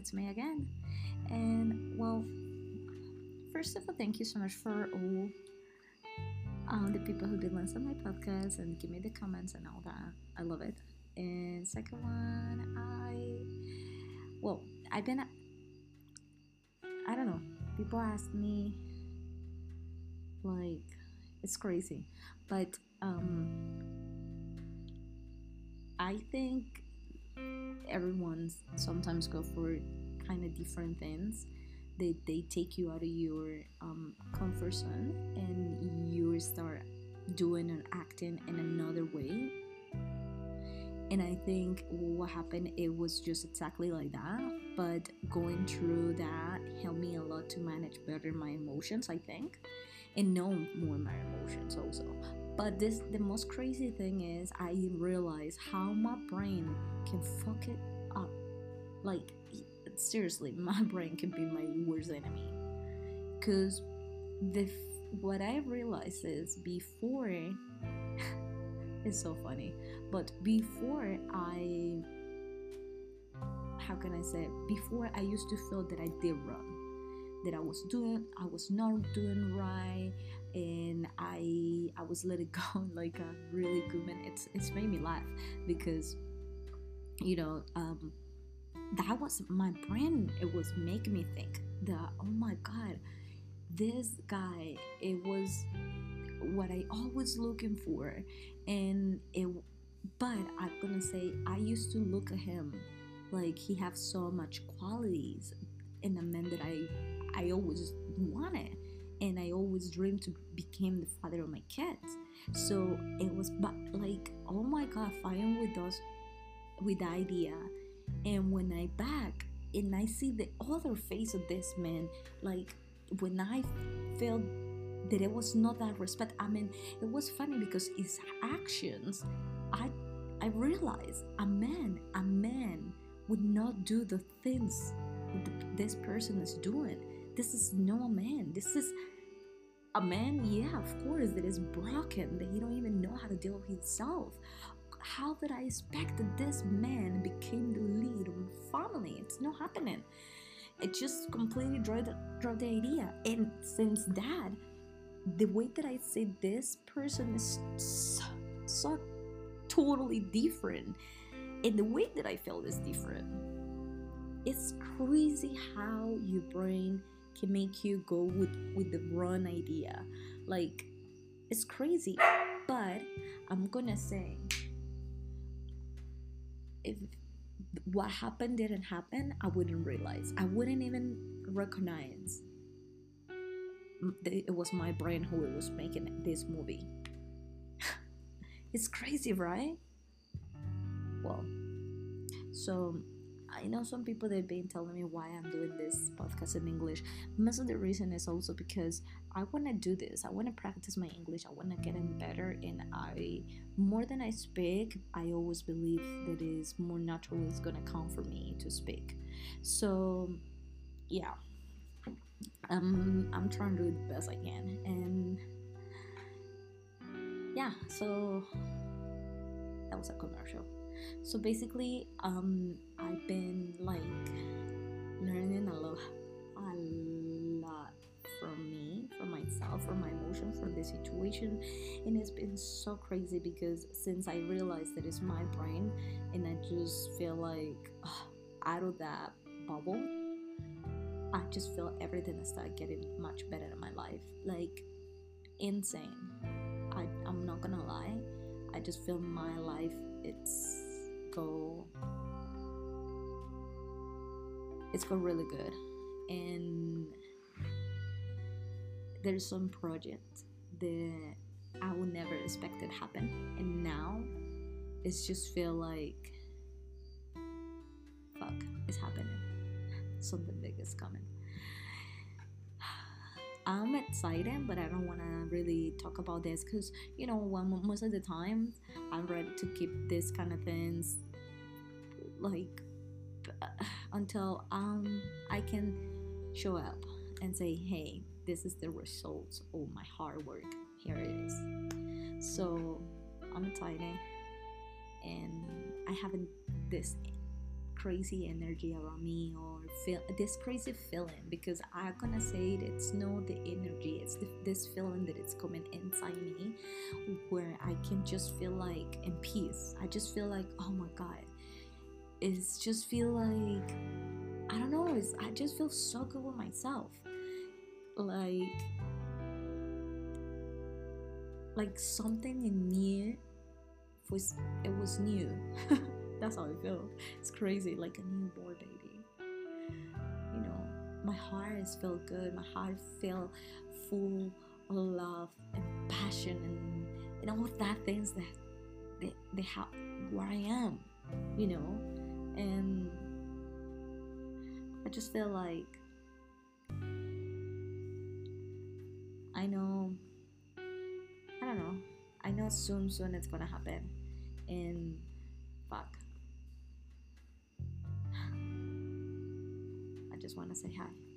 it's me again. And well, first of all, thank you so much for all um, the people who did listen to my podcast and give me the comments and all that. I love it. And second one, I well, I've been I don't know. People ask me like it's crazy, but um, I think everyone sometimes go for kind of different things. They, they take you out of your um, comfort zone and you start doing and acting in another way. And I think what happened, it was just exactly like that. But going through that helped me a lot to manage better my emotions, I think, and know more my emotions also. But this the most crazy thing is I realize how my brain can fuck it up. Like seriously, my brain can be my worst enemy. Cause the what I realized is before it's so funny, but before I how can I say it? before I used to feel that I did wrong that I was doing I was not doing right and I I was let it go like a really good man. It's it's made me laugh because you know um that was my brain it was making me think that oh my god this guy it was what I always looking for and it but I'm gonna say I used to look at him like he have so much qualities in a man that I I always wanted and I always dreamed to become the father of my kids. So it was like oh my god, fighting with those with the idea. And when I back and I see the other face of this man, like when I felt that it was not that respect. I mean, it was funny because his actions, I I realized a man, a man would not do the things this person is doing this is no man. This is a man, yeah, of course, that is broken, that he don't even know how to deal with himself. How did I expect that this man became the lead of a family? It's not happening. It just completely dropped the, the idea. And since that, the way that I see this person is so, so totally different. And the way that I feel is different. It's crazy how your brain can make you go with with the wrong idea. Like it's crazy. But i'm gonna say if what happened didn't happen i wouldn't realize. I wouldn't even recognize it was my brain who was making this movie. It's crazy right? Well so I know some people they've been telling me why I'm doing this podcast in English. Most of the reason is also because I want to do this. I want to practice my English. I want to get in better, and I more than I speak, I always believe that is more natural is gonna come for me to speak. So, yeah, um, I'm trying to do the best I can, and yeah, so that was a commercial so basically um i've been like learning a lot. A lot from me from myself from my emotions from the situation. And it's been so crazy because since i realized that it's my brain and i just feel like out of that bubble i just feel everything has started getting much better in my life. Like insane. I, i'm not gonna lie. I just feel my life it's go it's go really good. And there's some project that I would never expect it happen. And now it's just feel like fuck it's happening. Something big is coming I'm excited, but I don't want to really talk about this because you know, most of the time I'm ready to keep this kind of things like until um I can show up and say, hey, this is the results of my hard work. Here it is. So I'm excited, and I haven't this crazy energy around me or feel this crazy feeling because I'm gonna say it, it's not the, this feeling that it's coming inside me where I can just feel like in peace. I just feel like, oh my god, it's just feel like I don't know, it's, I just feel so good with myself. Like like something in me was it was new. That's how I feel. It's crazy, like a newborn baby. You know, my heart is feel good. My heart feel full of love and passion and and all of that things that they, they have where I am, you know, and I just feel like I know I don't know. I know soon soon it's gonna happen and fuck. I just wanna say hi.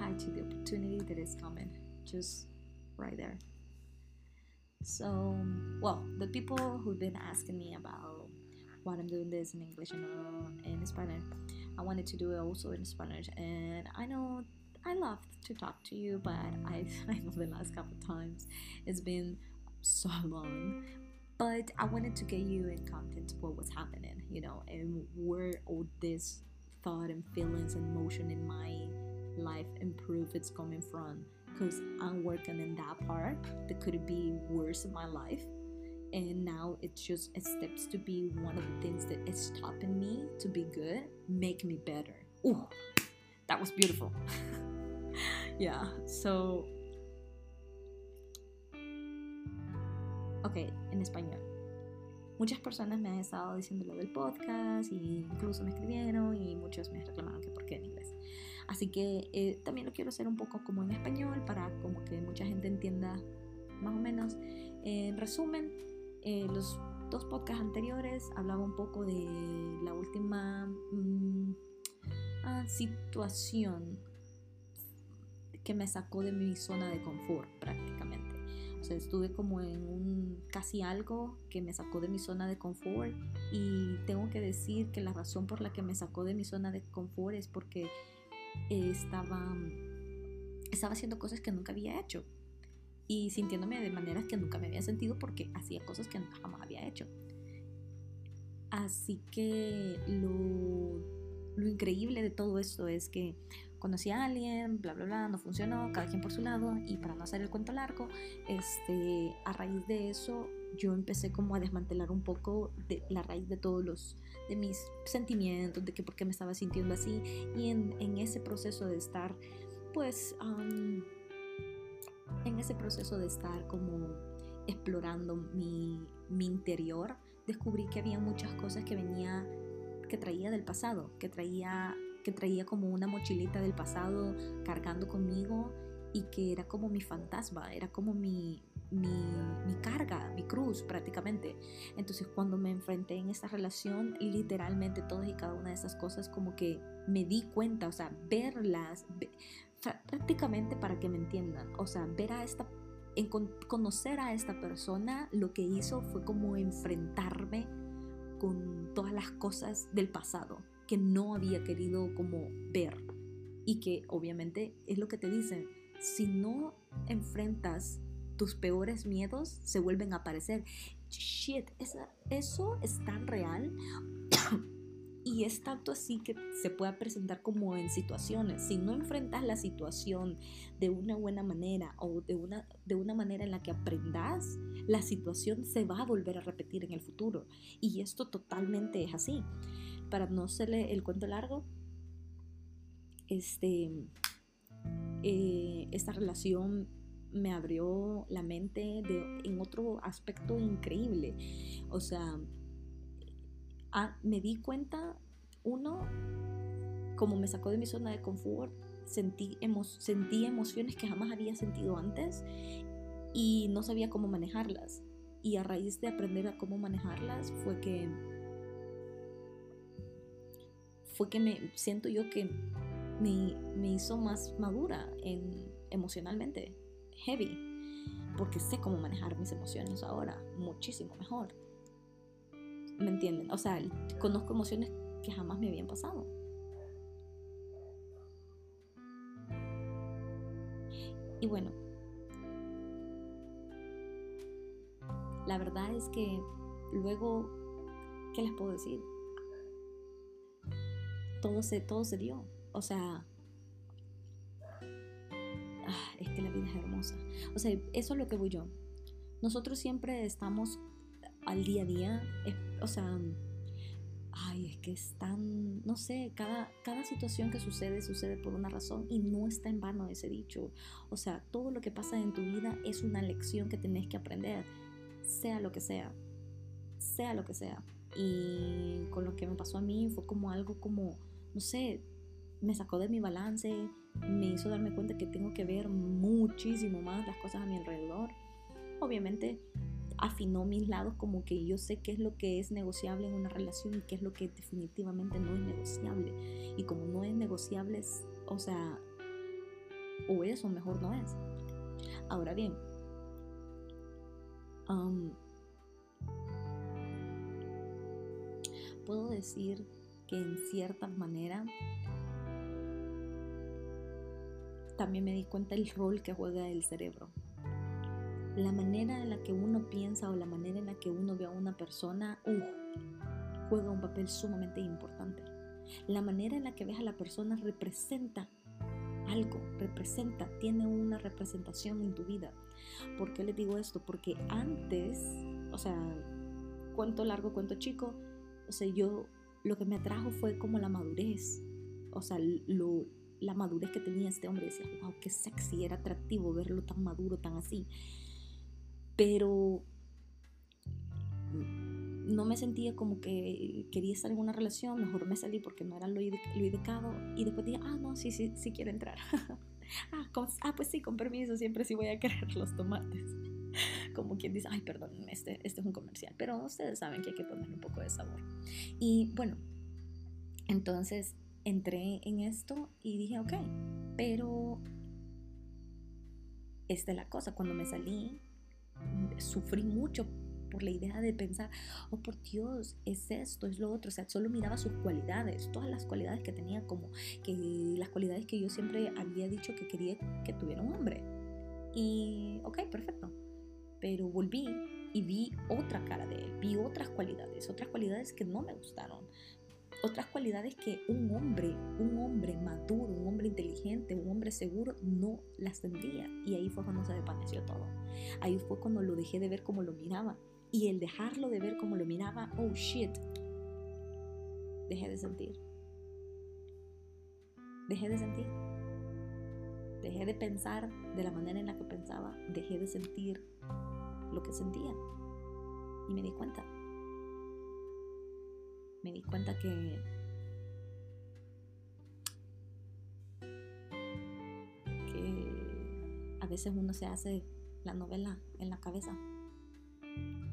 Hi to the opportunity that is coming. Just right there. So, well, the people who've been asking me about why I'm doing this in English and uh, in Spanish, I wanted to do it also in Spanish. And I know I love to talk to you, but I, I know the last couple of times it's been so long. But I wanted to get you in content what was happening, you know, and where all this thought and feelings and motion in my life improve it's coming from because I'm working in that part that could be worse in my life. And now it's just it steps to be one of the things that is stopping me to be good, make me better. Ooh, that was beautiful. yeah, so. Ok, en español. Muchas personas me han estado diciendo lo del podcast, y incluso me escribieron y muchos me reclamaron que por qué en inglés. Así que eh, también lo quiero hacer un poco como en español para como que mucha gente entienda más o menos. en resumen, eh, los dos podcasts anteriores hablaba un poco de la última mm, ah, situación que me sacó de mi zona de confort prácticamente. O sea, estuve como en un casi algo que me sacó de mi zona de confort y tengo que decir que la razón por la que me sacó de mi zona de confort es porque estaba, estaba haciendo cosas que nunca había hecho y sintiéndome de maneras que nunca me había sentido porque hacía cosas que jamás había hecho. Así que lo, lo increíble de todo esto es que conocí a alguien, bla, bla, bla, no funcionó, cada quien por su lado, y para no hacer el cuento largo, este, a raíz de eso yo empecé como a desmantelar un poco de la raíz de todos los, de mis sentimientos, de que por qué me estaba sintiendo así, y en, en ese proceso de estar, pues, en ese proceso de estar como explorando mi, mi interior, descubrí que había muchas cosas que venía, que traía del pasado, que traía que traía como una mochilita del pasado cargando conmigo y que era como mi fantasma, era como mi, mi, carga, mi cruz prácticamente. Entonces cuando me enfrenté en esta relación, literalmente todas y cada una de esas cosas como que me di cuenta, o sea, verlas, prácticamente para que me entiendan, o sea, ver a esta, en conocer a esta persona, lo que hizo fue como enfrentarme con todas las cosas del pasado que no había querido como ver y que obviamente es lo que te dicen, si no enfrentas tus peores miedos, se vuelven a aparecer. Shit, eso es tan real y es tanto así que se puede presentar como en situaciones. Si no enfrentas la situación de una buena manera o de una, de una manera en la que aprendas, la situación se va a volver a repetir en el futuro. Y esto totalmente es así para no hacerle el cuento largo, este, eh, esta relación me abrió la mente en otro aspecto increíble. O sea, me di cuenta, uno, como me sacó de mi zona de confort, sentí, sentí emociones que jamás había sentido antes y no sabía cómo manejarlas. Y a raíz de aprender a cómo manejarlas fue que fue que me siento yo que me, me hizo más madura en, emocionalmente, heavy, porque sé cómo manejar mis emociones ahora muchísimo mejor. ¿Me entienden? O sea, conozco emociones que jamás me habían pasado. Y bueno, la verdad es que luego, ¿qué les puedo decir? Todo se, todo se dio. O sea, ah, es que la vida es hermosa. O sea, eso es lo que voy yo. Nosotros siempre estamos al día a día, o sea, ay, es que es tan, no sé, cada, cada situación que sucede sucede por una razón y no está en vano ese dicho. O sea, todo lo que pasa en tu vida es una lección que tenés que aprender, sea lo que sea, sea lo que sea. Y con lo que me pasó a mí fue como algo como, no sé, me sacó de mi balance, me hizo darme cuenta que tengo que ver muchísimo más las cosas a mi alrededor. Obviamente afinó mis lados como que yo sé qué es lo que es negociable en una relación y qué es lo que definitivamente no es negociable. Y como no es negociable, o sea, o es o mejor no es. Ahora bien, puedo decir que en cierta manera también me di cuenta el rol que juega el cerebro la manera en la que uno piensa o la manera en la que uno ve a una persona uh, juega un papel sumamente importante. La manera en la que ves a la persona representa algo, representa, tiene una representación en tu vida. ¿Por qué les digo esto? Porque antes, o sea, cuento largo, cuento chico, o sea, yo lo que me atrajo fue como la madurez, o sea, lo, la madurez que tenía este hombre. Decía, wow, qué sexy, era atractivo verlo tan maduro, tan así pero no me sentía como que quería estar en una relación, mejor me salí porque no era lo, indicado y después dije, ah, no, sí, sí, sí quiero entrar. ah, ah, pues sí, con permiso, siempre sí voy a querer los tomates. como quien dice, ay, perdón, este, este es un comercial, pero ustedes saben que hay que ponerle un poco de sabor. Y bueno, entonces entré en esto y dije, ok, pero esta es la cosa, cuando me salí sufrí mucho por la idea de pensar, oh por Dios, es esto, es lo otro, o sea, solo miraba sus cualidades, todas las cualidades que tenía, como que las cualidades que yo siempre había dicho que quería que tuviera un hombre. Y, ok, perfecto. Pero volví y vi otra cara de él, vi otras cualidades, otras cualidades que no me gustaron, otras cualidades que un hombre, un hombre maduro, un hombre inteligente, un hombre seguro no las tendría. Y ahí fue cuando se desvaneció todo. Ahí fue cuando lo dejé de ver como lo miraba. Y el dejarlo de ver como lo miraba, oh shit, dejé de sentir. Dejé de sentir. Dejé de pensar de la manera en la que pensaba. Dejé de sentir lo que sentía. Y me di cuenta me di cuenta que que a veces uno se hace la novela en la cabeza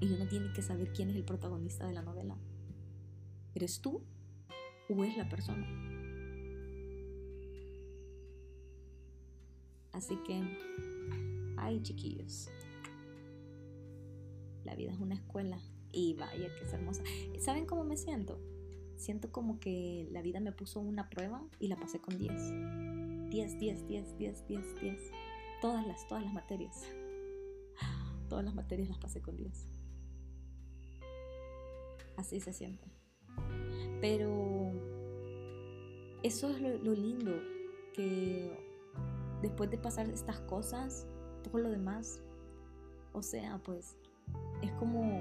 y uno tiene que saber quién es el protagonista de la novela. ¿Eres tú o es la persona? Así que, ay chiquillos, la vida es una escuela y vaya que es hermosa. ¿Saben cómo me siento? Siento como que la vida me puso una prueba y la pasé con 10. 10, 10, 10, 10, 10, 10. Todas las, todas las materias. Todas las materias las pasé con 10. Así se siente. Pero eso es lo, lo lindo, que después de pasar estas cosas, todo lo demás, o sea, pues es como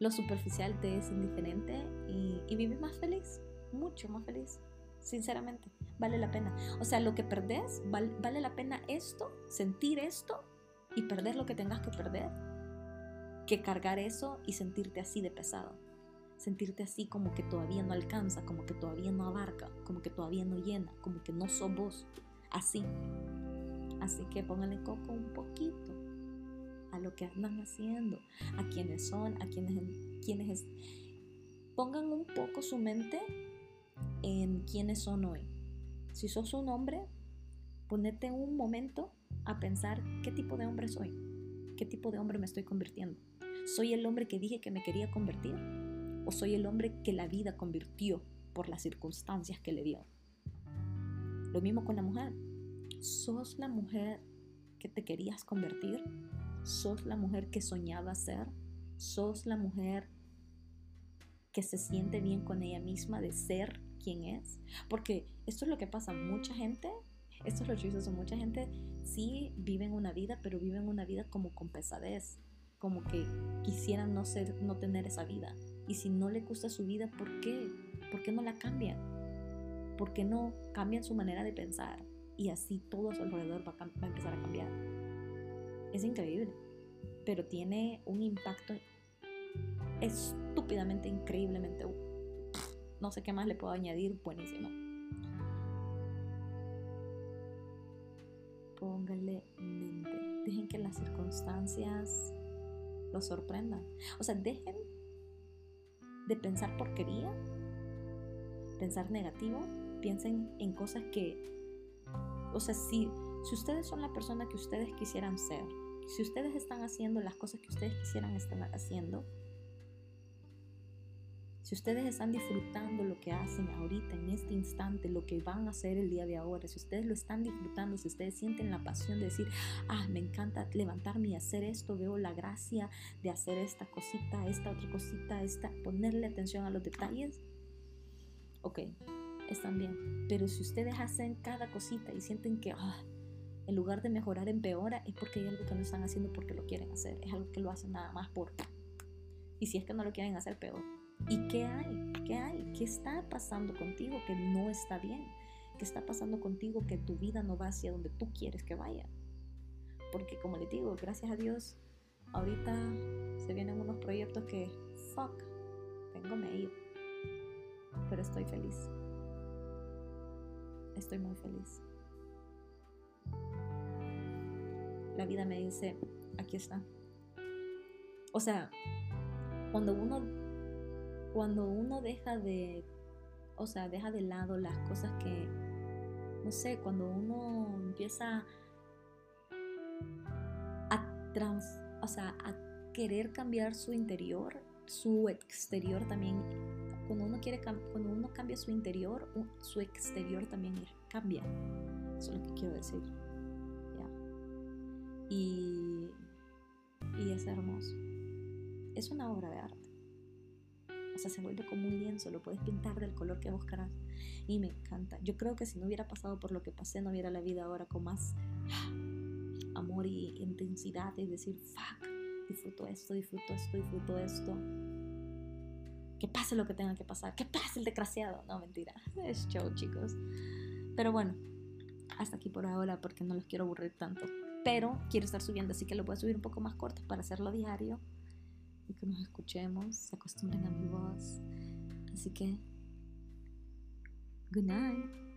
lo superficial te es indiferente y, vives más feliz, mucho más feliz, sinceramente, vale la pena. O sea, lo que perdés, vale la pena esto, sentir esto y perder lo que tengas que perder, que cargar eso y sentirte así de pesado. Sentirte así como que todavía no alcanza, como que todavía no abarca, como que todavía no llena, como que no sos vos. Así. Así que póngale coco un poquito lo que andan haciendo, a quienes son, a quienes, quienes pongan un poco su mente en quiénes son hoy. Si sos un hombre, ponete un momento a pensar qué tipo de hombre soy, qué tipo de hombre me estoy convirtiendo. ¿Soy el hombre que dije que me quería convertir? ¿O soy el hombre que la vida convirtió por las circunstancias que le dio? Lo mismo con la mujer. ¿Sos la mujer que te querías convertir? ¿Sos la mujer que soñaba ser? ¿Sos la mujer que se siente bien con ella misma de ser quien es? Porque esto es lo que pasa. Mucha gente, esto es lo chistoso, mucha gente sí viven una vida, pero viven una vida como con pesadez, como que quisieran no, ser, no tener esa vida. Y si no le gusta su vida, ¿por qué? ¿Por qué no la cambian? ¿Por qué no cambian su manera de pensar? Y así todo a su alrededor va a, empezar a cambiar. Es increíble, pero tiene un impacto estúpidamente, increíblemente, no sé qué más le puedo añadir, buenísimo. Póngale mente, dejen que las circunstancias los sorprendan. O sea, dejen de pensar porquería, pensar negativo piensen en cosas que, o sea, si, si ustedes son la persona que ustedes quisieran ser, si ustedes están haciendo las cosas que ustedes quisieran estar haciendo, si ustedes están disfrutando lo que hacen ahorita, en este instante, lo que van a hacer el día de ahora, si ustedes lo están disfrutando, si ustedes sienten la pasión de decir, ah, me encanta levantarme y hacer esto, veo la gracia de hacer esta cosita, esta otra cosita, esta, ponerle atención a los detalles, ok, están bien. Pero si ustedes hacen cada cosita y sienten que ah, en lugar de mejorar empeora, es porque hay algo que no están haciendo porque lo quieren hacer. Es algo que lo hacen nada más por... Y si es que no lo quieren hacer, peor. ¿Y qué hay? ¿Qué hay? ¿Qué está pasando contigo que no está bien? ¿Qué está pasando contigo que tu vida no va hacia donde tú quieres que vaya? Porque como les digo, gracias a Dios, ahorita se vienen unos proyectos que, fuck, tengo ir. Pero estoy feliz estoy muy feliz. La vida me dice, aquí está. O sea, cuando uno cuando uno deja de o sea, deja de lado las cosas que no sé, cuando uno empieza a trans, o sea, a querer cambiar su interior, su exterior también cuando uno quiere cuando uno cambia su interior, su exterior también cambia. Eso es lo que quiero decir. Y, y es hermoso. Es una obra de arte. O sea, se vuelve como un lienzo, lo puedes pintar del color que buscarás. Y me encanta. Yo creo que si no hubiera pasado por lo que pasé, no hubiera la vida ahora con más amor y intensidad y decir, fuck, disfruto esto, disfruto esto, disfruto esto que pase lo que tenga que pasar, que pase el desgraciado. No, mentira, es show, chicos. Pero bueno, hasta aquí por ahora porque no los quiero aburrir tanto. Pero quiero estar subiendo, así que lo voy a subir un poco más corto para hacerlo diario y que nos escuchemos, se acostumbren a mi voz. Así que, good night.